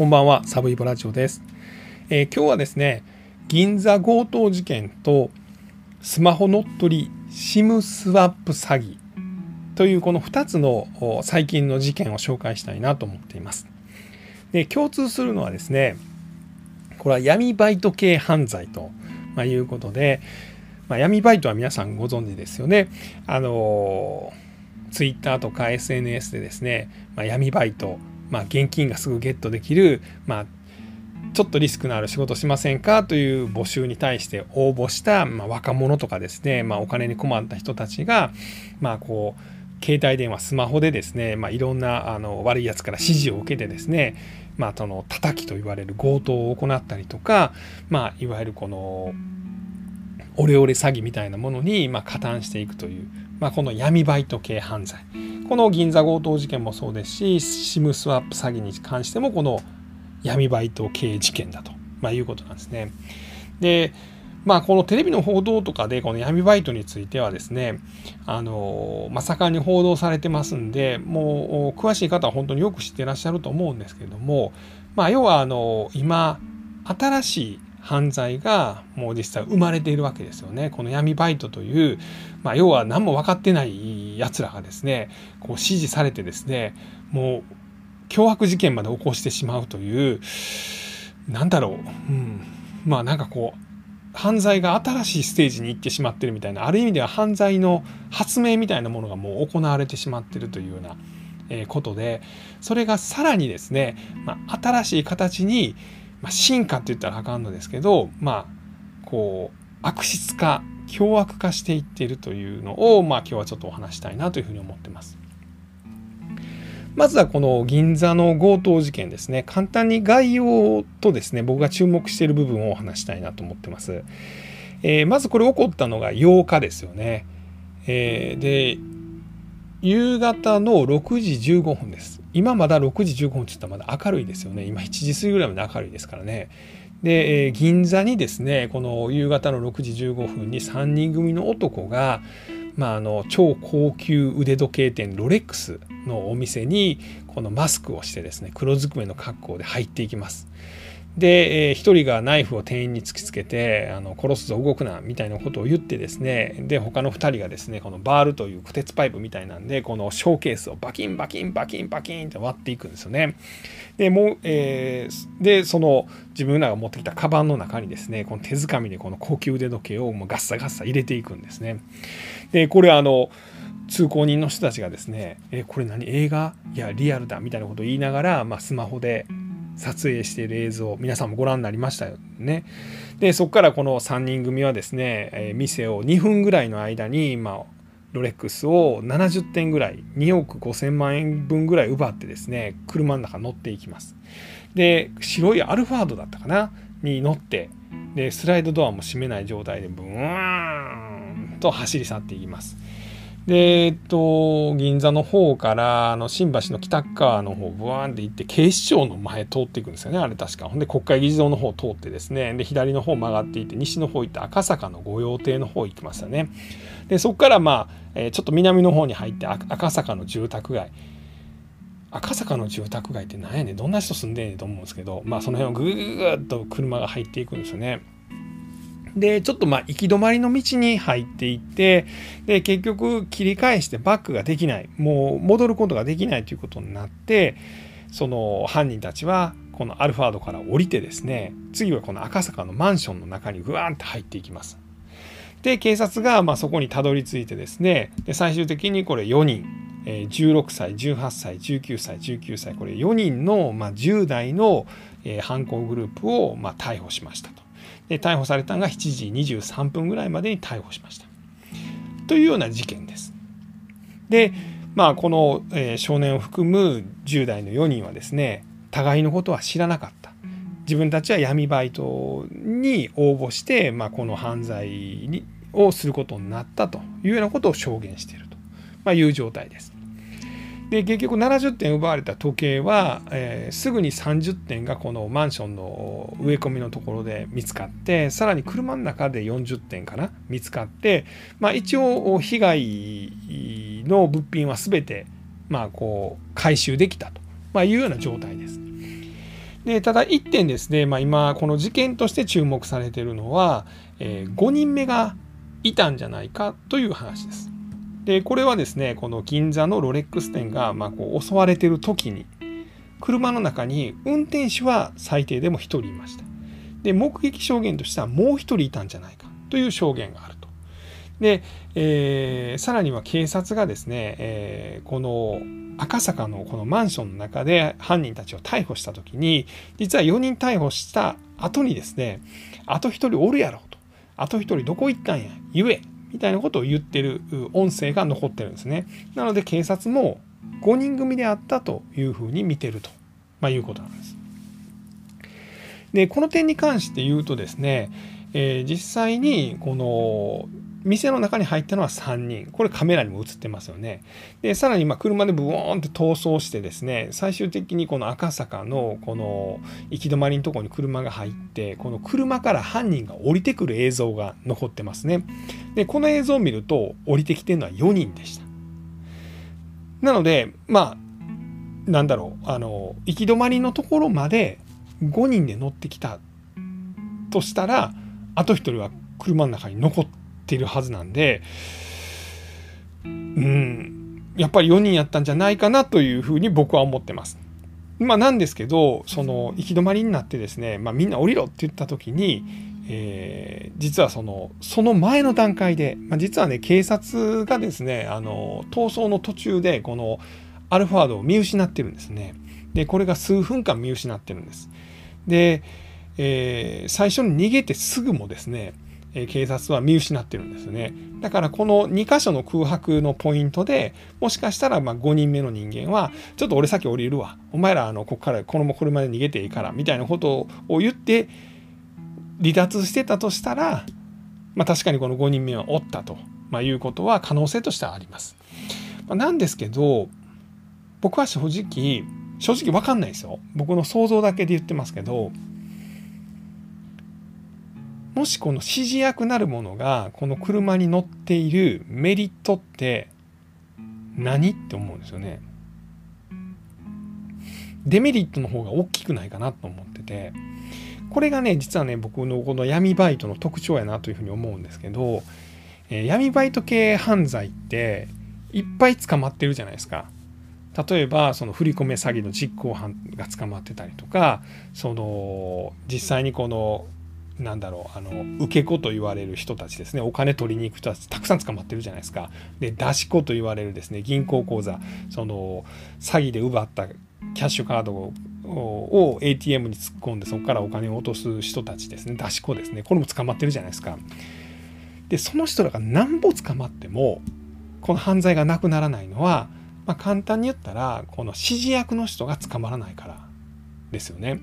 こんばんは、サブイボラジオです、えー、今日はですね、銀座強盗事件とスマホ乗っ取り、SIM スワップ詐欺というこの2つの最近の事件を紹介したいなと思っています。で共通するのはですね、これは闇バイト系犯罪ということで、まあ、闇バイトは皆さんご存知ですよね。あのツイッターとか SNS でですね、まあ、闇バイトまあ、現金がすぐゲットできる、まあ、ちょっとリスクのある仕事しませんか？という募集に対して応募した、まあ、若者とかですね、まあ、お金に困った人たちが、まあ、こう携帯電話スマホでですね、まあ、いろんなあの悪いやつから指示を受けてですね、まあ、その叩きと言われる強盗を行ったりとか、まあ、いわゆるこのオレオレ詐欺みたいなものに、ま、加担していくという、まあ、この闇バイト系犯罪。この銀座強盗事件もそうですし SIM スワップ詐欺に関してもこの闇バイト系事件だと、まあ、いうことなんですね。でまあこのテレビの報道とかでこの闇バイトについてはですねあの、まあ、盛んに報道されてますんでもう詳しい方は本当によく知ってらっしゃると思うんですけれども、まあ、要はあの今新しい犯罪がもう実際生まれているわけですよね。この闇バイトという、まあ、要は何も分かってない奴らがですねこう指示されてですねもう凶悪事件まで起こしてしまうというなんだろう、うん、まあなんかこう犯罪が新しいステージに行ってしまってるみたいなある意味では犯罪の発明みたいなものがもう行われてしまってるというようなことでそれがさらにですね、まあ、新しい形にまあ、進化って言ったらあかんのですけどまあこう悪質化凶悪化していっているというのを、まあ、今日はちょっとお話したいなというふうに思ってます。まずはこの銀座の強盗事件ですね簡単に概要とですね僕が注目している部分をお話したいなと思ってます。えー、まずこれ起こったのが8日ですよね。えー、で夕方の6時15分です。今まだ6時15分って言ったらまだ明るいですよね。今7時過ぎぐらいまで明るいですからね。で、えー、銀座にですね、この夕方の6時15分に3人組の男が、まあ、あの超高級腕時計店ロレックスのお店にこのマスクをしてですね黒ずくめの格好で入っていきます。で、えー、1人がナイフを店員に突きつけてあの殺すぞ動くなみたいなことを言ってですねで他の2人がですねこのバールという鉄パイプみたいなんでこのショーケースをバキンバキンバキンバキンって割っていくんですよね。でもう、えー、でその自分らが持ってきたカバンの中にですねこの手づかみでこの高級腕時計をもうガッサガッサ入れていくんですね。でこれあの通行人の人たちがですね「えこれ何？映画？いやリアルだ」みたいなことを言いながら、まあ、スマホで撮影している映像皆さんもご覧になりましたよね。でそこからこの3人組はですね、え店を2分ぐらいの間に、まあ、ロレックスを70点ぐらい2億5,000万円分ぐらい奪ってですね車の中乗っていきます。で白いアルファードだったかな？に乗ってでスライドドアも閉めない状態でブーンと走り去っていきます。で、えっと、銀座の方からあの新橋の北側の方ブワーンって行って警視庁の前通っていくんですよね。あれ確か。ほんで国会議事堂の方通ってですね。で左の方曲がっていって西の方行って赤坂の御用邸の方行きましたね。でそこからまあ、えー、ちょっと南の方に入って赤坂の住宅街。赤坂の住宅街って何やねん。どんな人住んでんねんと思うんですけどまあその辺をぐぐぐっと車が入っていくんですよね。でちょっとまあ行き止まりの道に入っていってで結局切り返してバックができないもう戻ることができないということになってその犯人たちはこのアルファードから降りてですね次はこの赤坂のマンションの中にグワーンって入っていきます。で警察がまそこにたどり着いてですねで最終的にこれ4人16歳18歳19歳19歳これ4人のま10代の犯行グループをま逮捕しましたと。で逮捕されたのが7時23分ぐらいまでに逮捕しました。というような事件です。でまあこの、え、少年を含む10代の4人はですね互いのことは知らなかった。自分たちは闇バイトに応募して、まあ、この犯罪にをすることになったというようなことを証言していると、まあ、いう状態です。で結局70点奪われた時計は、えー、すぐに30点がこのマンションの植え込みのところで見つかってさらに車の中で40点かな見つかって、まあ、一応被害の物品は全てまあこう回収できたと、まあ、いうような状態です。でただ一点ですね、まあ、今この事件として注目されているのは、えー、5人目がいたんじゃないかという話です。でこれはですねこの銀座のロレックス店が、まあ、こう襲われてる時に車の中に運転手は最低でも1人いました。で目撃証言としてはもう1人いたんじゃないかという証言があると。で、えー、さらには警察がですね、えー、この赤坂のこのマンションの中で犯人たちを逮捕した時に実は4人逮捕した後にですねあと1人おるやろとあと1人どこ行ったんや言えみたいなことを言ってる音声が残ってるんですね。なので警察も5人組であったというふうに見てると、まあ、いうことなんです。でこの点に関して言うとですね、えー、実際にこの店の中に入ったのは3人。これカメラにも映ってますよね。でさらにま車でブーンって逃走してですね最終的にこの赤坂のこの行き止まりのとこに車が入ってこの車から犯人が降りてくる映像が残ってますね。でこの映像を見ると降りてきてるのは4人でした。なのでまあなんだろうあの行き止まりのところまで5人で乗ってきたとしたらあと1人は車の中に残ってているはずなんで、うん、やっぱり4人やったんじゃないかなというふうに僕は思ってます。まあ、なんですけど、その行き止まりになってですね、まあ、みんな降りろって言った時に、えー、実はそのその前の段階で、まあ、実はね警察がですねあの逃走の途中でこのアルファードを見失ってるんですね。でこれが数分間見失ってるんです。で、えー、最初に逃げてすぐもですねえ警察は見失ってるんですね。だからこの2箇所の空白のポイントでもしかしたらま5人目の人間はちょっと俺先降りるわお前らあのここからこの車で逃げていいからみたいなことを言って離脱してたとしたら、まあ、確かにこの5人目はおったと、まあ、いうことは可能性としてはあります。まあ、なんですけど僕は正直正直分かんないですよ。僕の想像だけで言ってますけどもしこの指示役なるものがこの車に乗っているメリットって何って思うんですよね。デメリットの方が大きくないかなと思っててこれがね実はね僕のこの闇バイトの特徴やなというふうに思うんですけど、えー、闇バイト系犯罪っていっぱい捕まってるじゃないですか。例えばその振り込め詐欺の実行犯が捕まってたりとかその実際にこのなんだろうあの受け子と言われる人たちですね。お金取りに行く人たちたくさん捕まってるじゃないですか。で出し子と言われるですね。銀行口座。その詐欺で奪ったキャッシュカードを ATM に突っ込んでそこからお金を落とす人たちですね。出し子ですね。これも捕まってるじゃないですか。でその人らがなんぼ捕まってもこの犯罪がなくならないのは、まあ、簡単に言ったらこの指示役の人が捕まらないからですよね。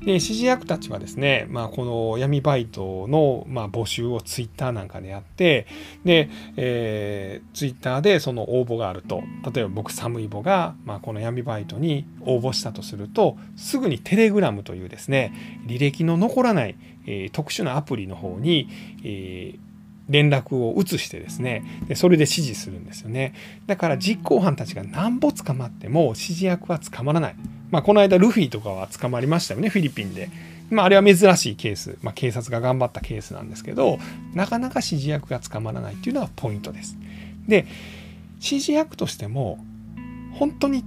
で指示役たちはですね、まあ、この闇バイトの、まあ、募集をツイッターなんかでやってで、えー、ツイッターでその応募があると例えば僕寒い。母が、まあ、この闇バイトに応募したとするとすぐにテレグラムというですね履歴の残らない、えー、特殊なアプリの方に、えー連絡を移してですねでそれで指示するんですよねだから実行犯たちが何ぼ捕まっても指示役は捕まらないまあ、この間ルフィとかは捕まりましたよねフィリピンで。まあ、あれは珍しいケース、まあ、警察が頑張ったケースなんですけどなかなか指示役が捕まらないっていうのがポイントです。で指示役としても本当に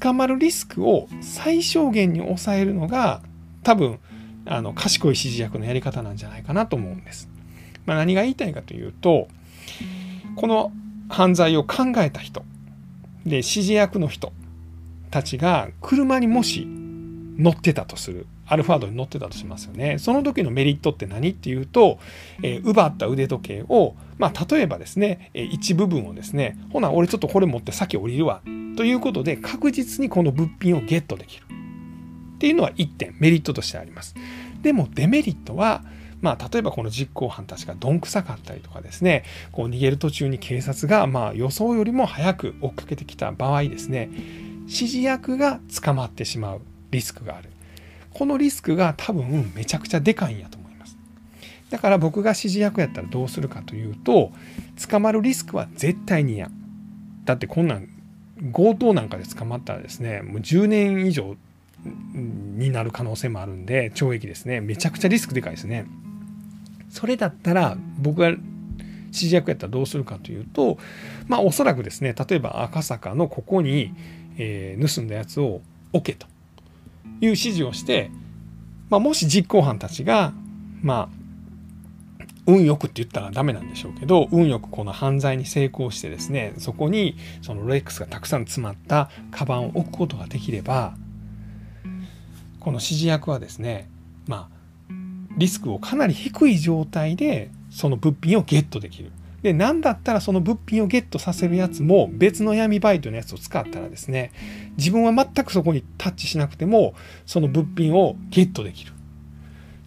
捕まるリスクを最小限に抑えるのが多分あの賢い指示役のやり方なんじゃないかなと思うんです。まあ、何が言いたいかというとこの犯罪を考えた人で指示役の人たちが車にもし乗ってたとするアルファードに乗ってたとしますよね。その時のメリットって何っていうと、えー、奪った腕時計を、まあ、例えばですね、えー、一部分をですねほな俺ちょっとこれ持って先降りるわ。ということで確実にこの物品をゲットできる。っていうのは1点メリットとしてあります。でもデメリットはまあ、例えばこの実行犯たちがどんくさかったりとかですね。こう逃げる途中に警察がまあ予想よりも早く追っかけてきた場合ですね。指示役が捕まってしまうリスクがある。このリスクが多分めちゃくちゃでかいんやと思います。だから僕が指示役やったらどうするかというと捕まるリスクは絶対に嫌。だってこんなん強盗なんかで捕まったらですねもう10年以上になる可能性もあるんで懲役ですね。めちゃくちゃリスクでかいですね。それだったら僕が指示役やったらどうするかというとまあおそらくですね例えば赤坂のここに、えー、盗んだやつを置けという指示をして、まあ、もし実行犯たちがまあ運よくって言ったらダメなんでしょうけど運よくこの犯罪に成功してですねそこにそのロレックスがたくさん詰まったカバンを置くことができればこの指示役はですねまあリスクをかなり低い状態でその物品をゲットできる。で何だったらその物品をゲットさせるやつも別の闇バイトのやつを使ったらですね自分は全くそこにタッチしなくてもその物品をゲットできる。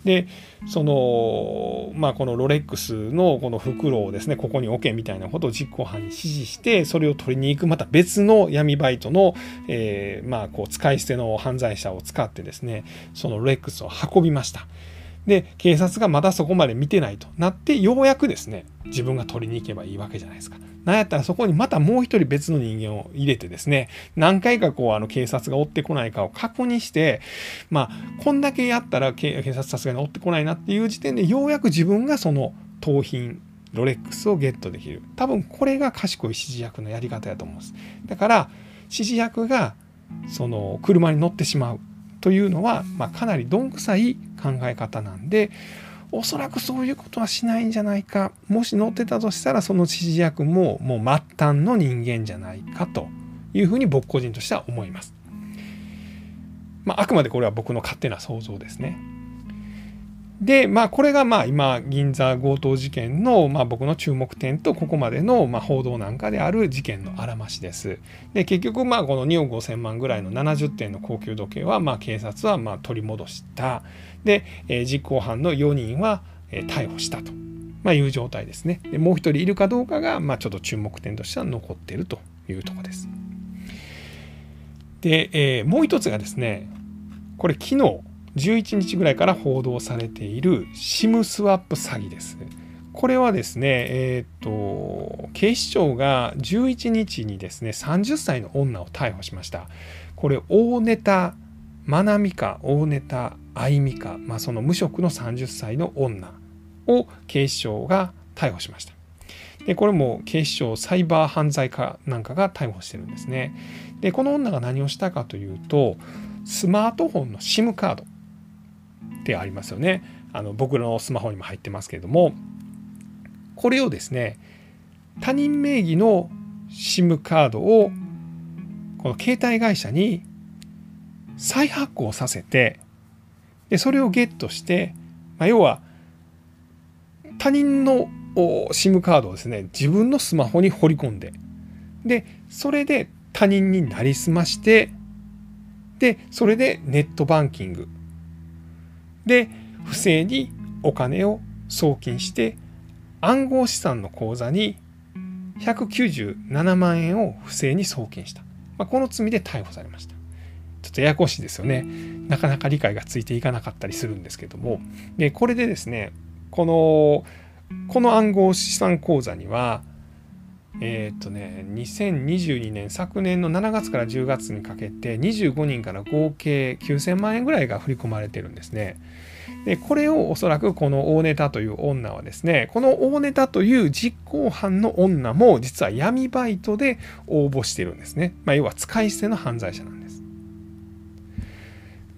でそのまあこのロレックスのこの袋をですねここに置けみたいなことを実行犯に指示してそれを取りに行くまた別の闇バイトの、えー、まあこう使い捨ての犯罪者を使ってですねそのロレックスを運びました。で警察がまだそこまで見てないとなってようやくですね自分が取りに行けばいいわけじゃないですか。なんやったらそこにまたもう一人別の人間を入れてですね、何回かこうあの警察が追ってこないかを確認して、まあ、こんだけやったら警察さすがに追ってこないなっていう時点でようやく自分がその盗品、ロレックスをゲットできる。多分これが賢い指示役のやり方やと思うんです。だから指示役がその車に乗ってしまうというのは、まあ、かなりどんくさい考え方なんでおそらくそういうことはしないんじゃないかもし乗ってたとしたらその指示役ももう末端の人間じゃないかというふうに僕個人としては思います。まあ、あくまでこれは僕の勝手な想像ですね。でまあこれがまあ今銀座強盗事件のまあ僕の注目点とここまでのまあ報道なんかである事件のあらましです。で結局まあこの2億5,000万ぐらいの70点の高級時計はまあ警察はまあ取り戻した。で、えー、実行犯の4人は、逮捕したと、まあ、いう状態ですね。でもう1人いるかどうかがまあちょっと注目点としては残っているというところです。で、えー、もう一つがですねこれ昨日11日ぐらいから報道されている SIM スワップ詐欺です。これはですね、えっ、と、警視庁が11日にですね、30歳の女を逮捕しました。これ、大ネタ、まなみか、大ネタ、あいみか、まあ、その無職の30歳の女を警視庁が逮捕しました。で、これも警視庁サイバー犯罪課なんかが逮捕してるんですね。で、この女が何をしたかというと、スマートフォンの SIM カード、ってありますよね。あの僕のスマホにも入ってますけれどもこれをですね他人名義の SIM カードをこの携帯会社に再発行させてでそれをゲットして、まあ、要は他人の SIM カードをですね自分のスマホに放り込んででそれで他人になりすましてでそれでネットバンキングで不正にお金を送金して暗号資産の口座に197万円を不正に送金した、まあ、この罪で逮捕されました。ちょっとややこしいですよね。なかなか理解がついていかなかったりするんですけども。でこれでですねこのこの暗号資産口座にはえっ、とね2022年昨年の7月から10月にかけて25人から合計9000万円ぐらいが振り込まれてるんですね。でこれをおそらくこの大ネタという女はですねこの大ネタという実行犯の女も実は闇バイトで応募してるんですね。まあ、要は使い捨ての犯罪者なんです。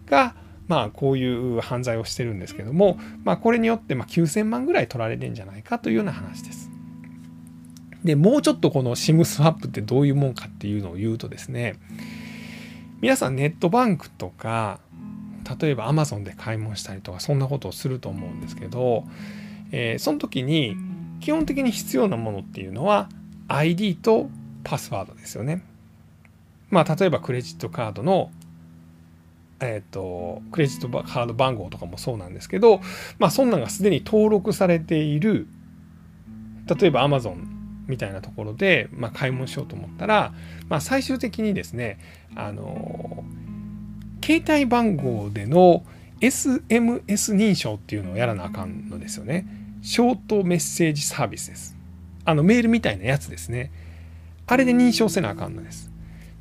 がまあこういう犯罪をしてるんですけども、まあ、これによってま9000万ぐらい取られてんじゃないかというような話です。でもうちょっとこの SIM スワップってどういうもんかっていうのを言うとですね皆さんネットバンクとか例えば Amazon で買い物したりとかそんなことをすると思うんですけど、えー、その時に基本的に必要なものっていうのは ID とパスワードですよね。まあ例えばクレジットカードのえっ、ー、とクレジットカード番号とかもそうなんですけどまあそんなんがすでに登録されている例えば Amazon みたいなところで、まあ、買い物しようと思ったら、まあ、最終的にですねあの携帯番号での SMS 認証っていうのをやらなあかんのですよね。ショートメッセージサービスです。あのメールみたいなやつですね。あれで認証せなあかんのです。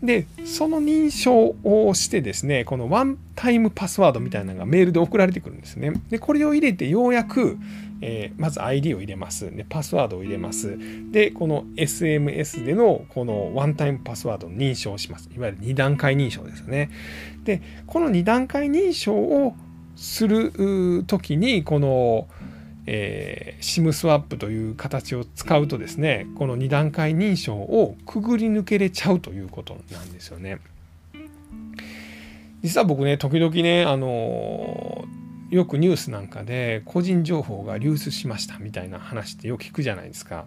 でその認証をしてですねこのワンタイムパスワードみたいなのがメールで送られてくるんですねでこれを入れてようやく、えー、まず ID を入れます。でパスワードを入れます。でこの SMS でのこのワンタイムパスワードを認証をします。いわゆる2段階認証ですよね。でこの2段階認証をする時にこのえー、SIM スワップという形を使うとですねこの2段階認証をくぐり抜けれちゃうということなんですよね。実は僕ね時々ねあのよくニュースなんかで個人情報が流出しましたみたいな話ってよく聞くじゃないですか。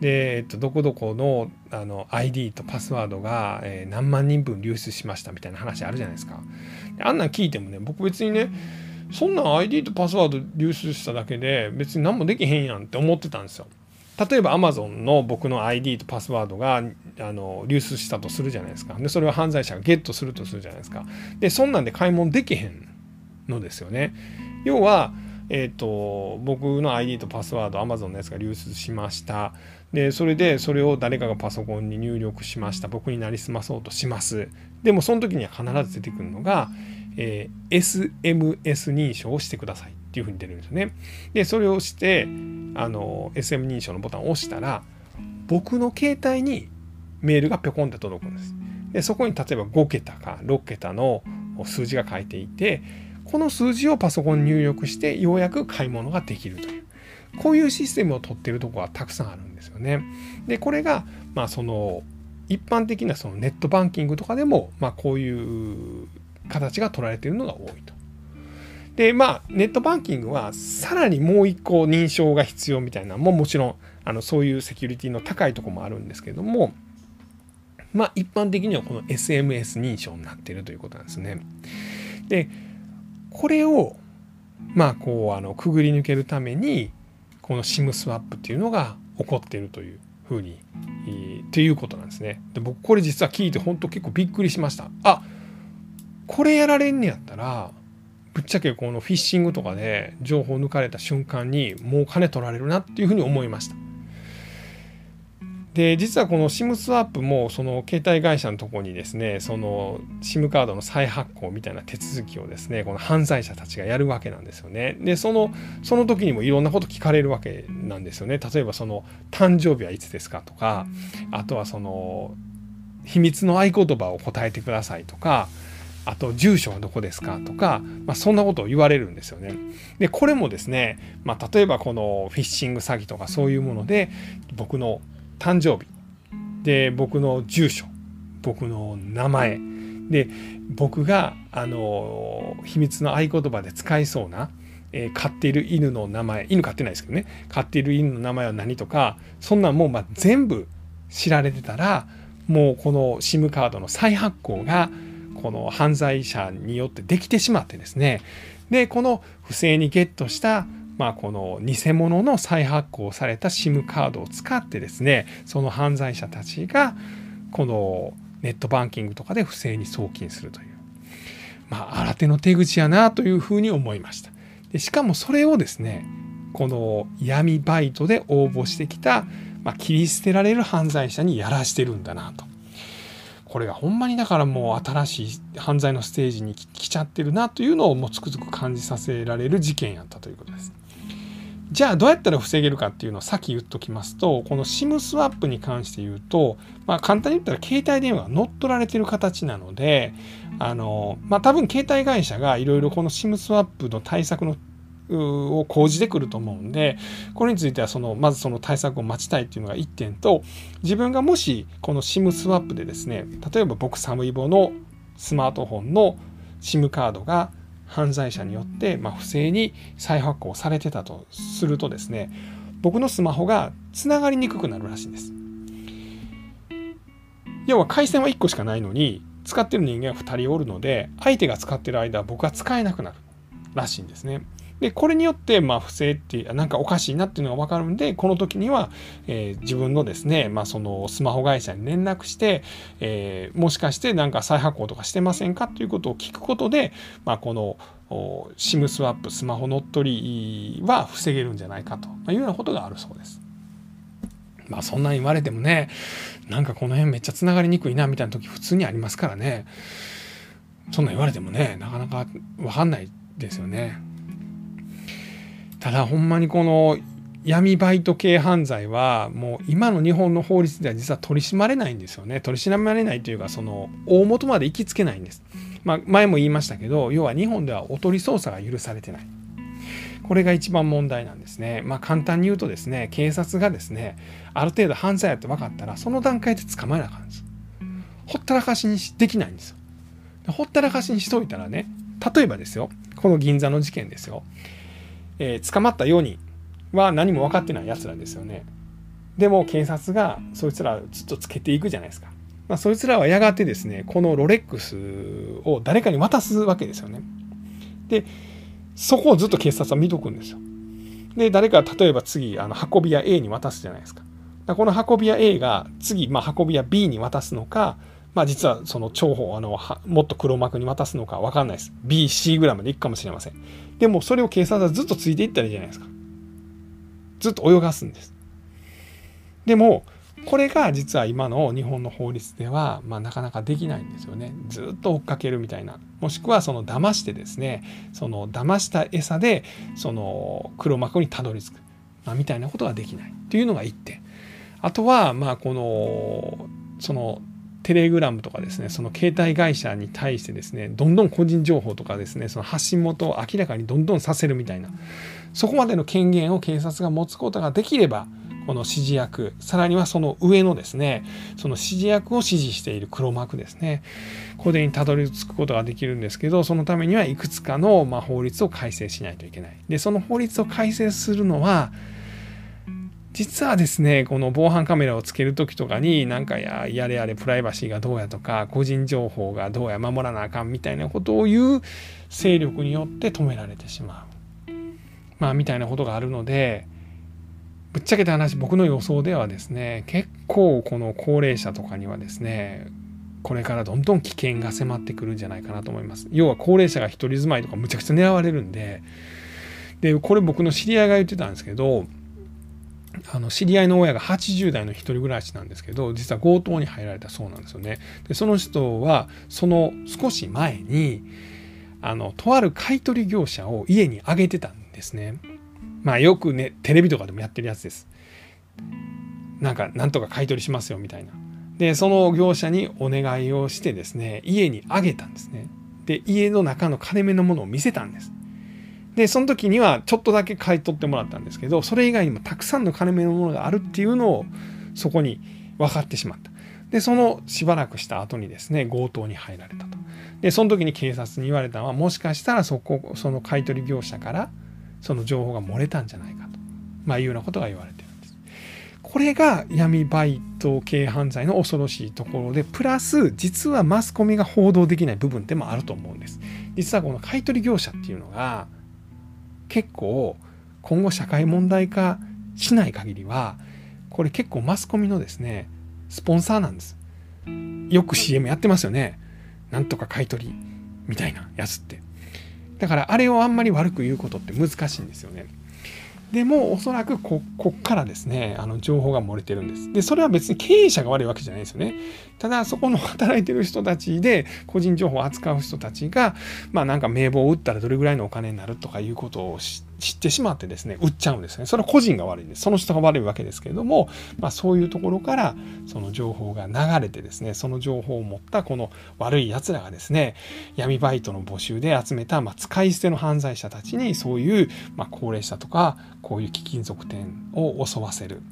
で、えっと、どこどこのあの ID とパスワードが、え、何万人分流出しましたみたいな話あるじゃないですか。あんなん聞いてもね僕別にねそんなん ID とパスワード流出しただけで別に何もできへんやんって思ってたんですよ。例えば Amazon の僕の ID とパスワードがあの流出したとするじゃないですか。で、それを犯罪者がゲットするとするじゃないですか。で、そんなんで買い物できへんのですよね。要は、え、ー、と、僕の ID とパスワード Amazon のやつが流出しました。で、それでそれを誰かがパソコンに入力しました。僕になりすまそうとします。でもその時には必ず出てくるのが、えー、SMS 認証をしてくださいっていうふうに出るんですよね。でそれをしてあの SM 認証のボタンを押したら僕の携帯にメールがぴょこんって届くんです。でそこに例えば5桁か6桁の数字が書いていてこの数字をパソコン入力してようやく買い物ができるというこういうシステムを取ってるところはたくさんあるんですよね。でこれがまあその一般的なそのネットバンキングとかでもまあこういう形が取られているのが多いと。でまあネットバンキングはさらにもう一個認証が必要みたいなのももちろんあのそういうセキュリティの高いとこもあるんですけどもまあ一般的にはこの SMS 認証になっているということなんですね。でこれをまあこうあのくぐり抜けるためにこの SIM スワップっていうのが起こっているというふうに、ということなんですね。で僕これ実は聞いて本当結構びっくりしました。あこれやられんねやったらぶっちゃけこのフィッシングとかで情報抜かれた瞬間にもう金取られるなっていうふうに思いました。で実はこの SIM スワップもその携帯会社のとこにですねその SIM カードの再発行みたいな手続きをですねこの犯罪者たちがやるわけなんですよね。でそのその時にもいろんなこと聞かれるわけなんですよね。例えばその誕生日はいつですかとかあとはその秘密の合言葉を答えてくださいとかあと住所はどこですかとか、まあ、そんなことを言われるんですよね。でこれもですね、まあ、例えばこのフィッシング詐欺とかそういうもので僕の誕生日。で僕の住所。僕の名前。で僕があの秘密の合言葉で使いそうな、えー、飼っている犬の名前。犬飼ってないですけどね。飼っている犬の名前は何とかそんなんもうま全部知られてたらもうこの SIM カードの再発行がこの犯罪者によってできてしまってですね。でこの不正にゲットしたまあ、この偽物の再発行された SIM カードを使ってですねその犯罪者たちがこのネットバンキングとかで不正に送金するという。まあ新手の手口やなというふうに思いました。でしかもそれをですねこの闇バイトで応募してきた、まあ、切り捨てられる犯罪者にやらしてるんだなと。これがほんまにだからもう新しい犯罪のステージに来ちゃってるなというのをもうつくづく感じさせられる事件やったということです。じゃあどうやったら防げるかっていうのをさっき言っときますとこの SIM スワップに関して言うと、まあ、簡単に言ったら携帯電話が乗っ取られてる形なのであの、まあ、多分携帯会社がいろいろこの SIM スワップの対策のを講じてくると思うんでこれについてはそのまずその対策を待ちたいっていうのが1点と自分がもしこの SIM スワップでですね例えば僕サムイボのスマートフォンの SIM カードが犯罪者によって、まあ、不正に再発行されてたとするとですね僕のスマホがつながりにくくなるらしいんです。要は回線は1個しかないのに使ってる人間は2人おるので相手が使ってる間僕は使えなくなるらしいんですね。でこれによってまあ不正っていうなんかおかしいなっていうのが分かるんでこの時には、えー、自分のですね、まあ、そのスマホ会社に連絡して、えー、もしかしてなんか再発行とかしてませんかということを聞くことで、まあ、この SIM スワップスマホ乗っ取りは防げるんじゃないかというようなことがあるそうです。まあそんなん言われてもねなんかこの辺めっちゃつながりにくいなみたいな時普通にありますからねそんな言われてもねなかなか分かんないですよね。ただほんまにこの闇バイト系犯罪はもう今の日本の法律では実は取り締まれないんですよね取り締まれないというかその大元まで行きつけないんです、まあ、前も言いましたけど要は日本ではおとり捜査が許されてないこれが一番問題なんですね。まあ簡単に言うとですね、警察がですね、ある程度犯罪やって分かったら、その段階で捕まえなあかんです。ほったらかしにできないんですよ。ほったらかしにしといたらね、例えばですよ、この銀座の事件ですよ。えー、捕まった4人は何も分かってない奴らですよね。でも警察がそいつらずっとつけていくじゃないですか。まあ、そいつらはやがてですね、このロレックスを誰かに渡すわけですよね。で、そこをずっと警察は見とくんですよ。で、誰か例えば次、あの運び屋 A に渡すじゃないですか。かこの運び屋 A が次、まあ、運び屋 B に渡すのか、まあ、実はその重宝あのもっと黒幕に渡すのか分かんないです。B、C ぐらいまでいくかもしれません。でもそれを警察はずっとついていったらいいじゃないですか。ずっと泳がすんです。でも、これが実は今の日本の法律では、まあ、なかなかできないんですよね。ずっと追っかけるみたいな。もしくはその騙してですね、その騙した餌でその黒幕にたどり着く、まあ、みたいなことができないというのが一点。あとは、まあこの、そのテレグラムとかですね、その携帯会社に対してですね、どんどん個人情報とかですね、その発信元を明らかにどんどんさせるみたいな、そこまでの権限を警察が持つことができれば、この指示役さらにはその上のですねその指示役を指示している黒幕ですねこれにたどり着くことができるんですけどそのためにはいくつかの、ま法律を改正しないといけない。でその法律を改正するのは実はですねこの防犯カメラをつける時とかになんかややれやれプライバシーがどうやとか個人情報がどうや守らなあかんみたいなことを言う勢力によって止められてしまう。まあみたいなことがあるのでぶっちゃけた話僕の予想ではですね結構この高齢者とかにはですねこれからどんどん危険が迫ってくるんじゃないかなと思います。要は高齢者が一人住まいとかむちゃくちゃ狙われるんででこれ僕の知り合いが言ってたんですけどあの知り合いの親が80代の一人暮らしなんですけど実は強盗に入られたそうなんですよねでその人はその少し前にあのとある買取業者を家にあげてたんですねまあよくね、テレビとかでもやってるやつです。なんか、なんとか買取しますよみたいな。で、その業者にお願いをしてですね、家にあげたんですね。で、家の中の金目のものを見せたんです。で、その時にはちょっとだけ買い取ってもらったんですけど、それ以外にもたくさんの金目のものがあるっていうのをそこに分かってしまった。で、そのしばらくした後にですね、強盗に入られたと。で、その時に警察に言われたのは、もしかしたらそこ、その買取業者から、その情報が漏れたんじゃないかと、まあ、いうようなことが言われてるんです。これが闇バイト系犯罪の恐ろしいところでプラス実はマスコミが報道できない部分でもあると思うんです。実はこの買取業者っていうのが結構今後社会問題化しない限りはこれ結構マスコミのですねスポンサーなんです。よく CM やってますよね。なんとか買い取りみたいなやつって。だからあれをあんまり悪く言うことって難しいんですよね。でもおそらくここっからですねあの情報が漏れてるんです。でそれは別に経営者が悪いわけじゃないですよね。ただそこの働いてる人たちで個人情報を扱う人たちがまあなんか名簿を打ったらどれぐらいのお金になるとかいうことを知って知ってしまってですね売っちゃうんですねそれは個人が悪いんですその人が悪いわけですけれども、まあ、そういうところからその情報が流れてですねその情報を持ったこの悪いやつらがですね闇バイトの募集で集めた、まあ、使い捨ての犯罪者たちにそういう、まあ、高齢者とかこういう貴金属店を襲わせる。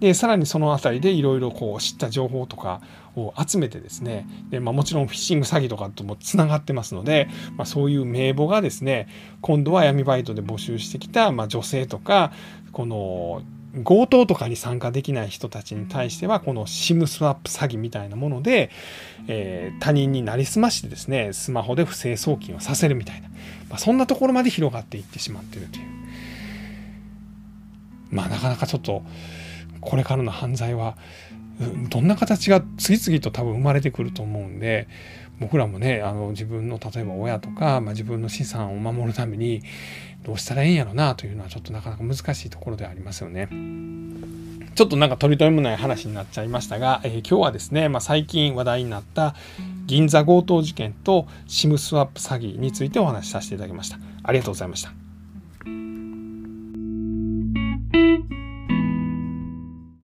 でさらにその辺りでいろいろこう知った情報とかを集めてですねで、まあ、もちろんフィッシング詐欺とかともつながってますので、まあ、そういう名簿がですね今度は闇バイトで募集してきた、まあ、女性とかこの強盗とかに参加できない人たちに対してはこの SIM スワップ詐欺みたいなもので、えー、他人になりすましてですねスマホで不正送金をさせるみたいな、まあ、そんなところまで広がっていってしまっているという。まあなかなかちょっとこれからの犯罪はどんな形が次々と多分生まれてくると思うんで僕らもねあの自分の例えば親とか、まあ、自分の資産を守るためにどうしたらええんやろなというのはちょっとなかなか難しいところではありますよね。ちょっとなんか取り留めもない話になっちゃいましたが、えー、今日はですね、まあ、最近話題になった銀座強盗事件と SIM スワップ詐欺についてお話しさせていただきました。ありがとうございました。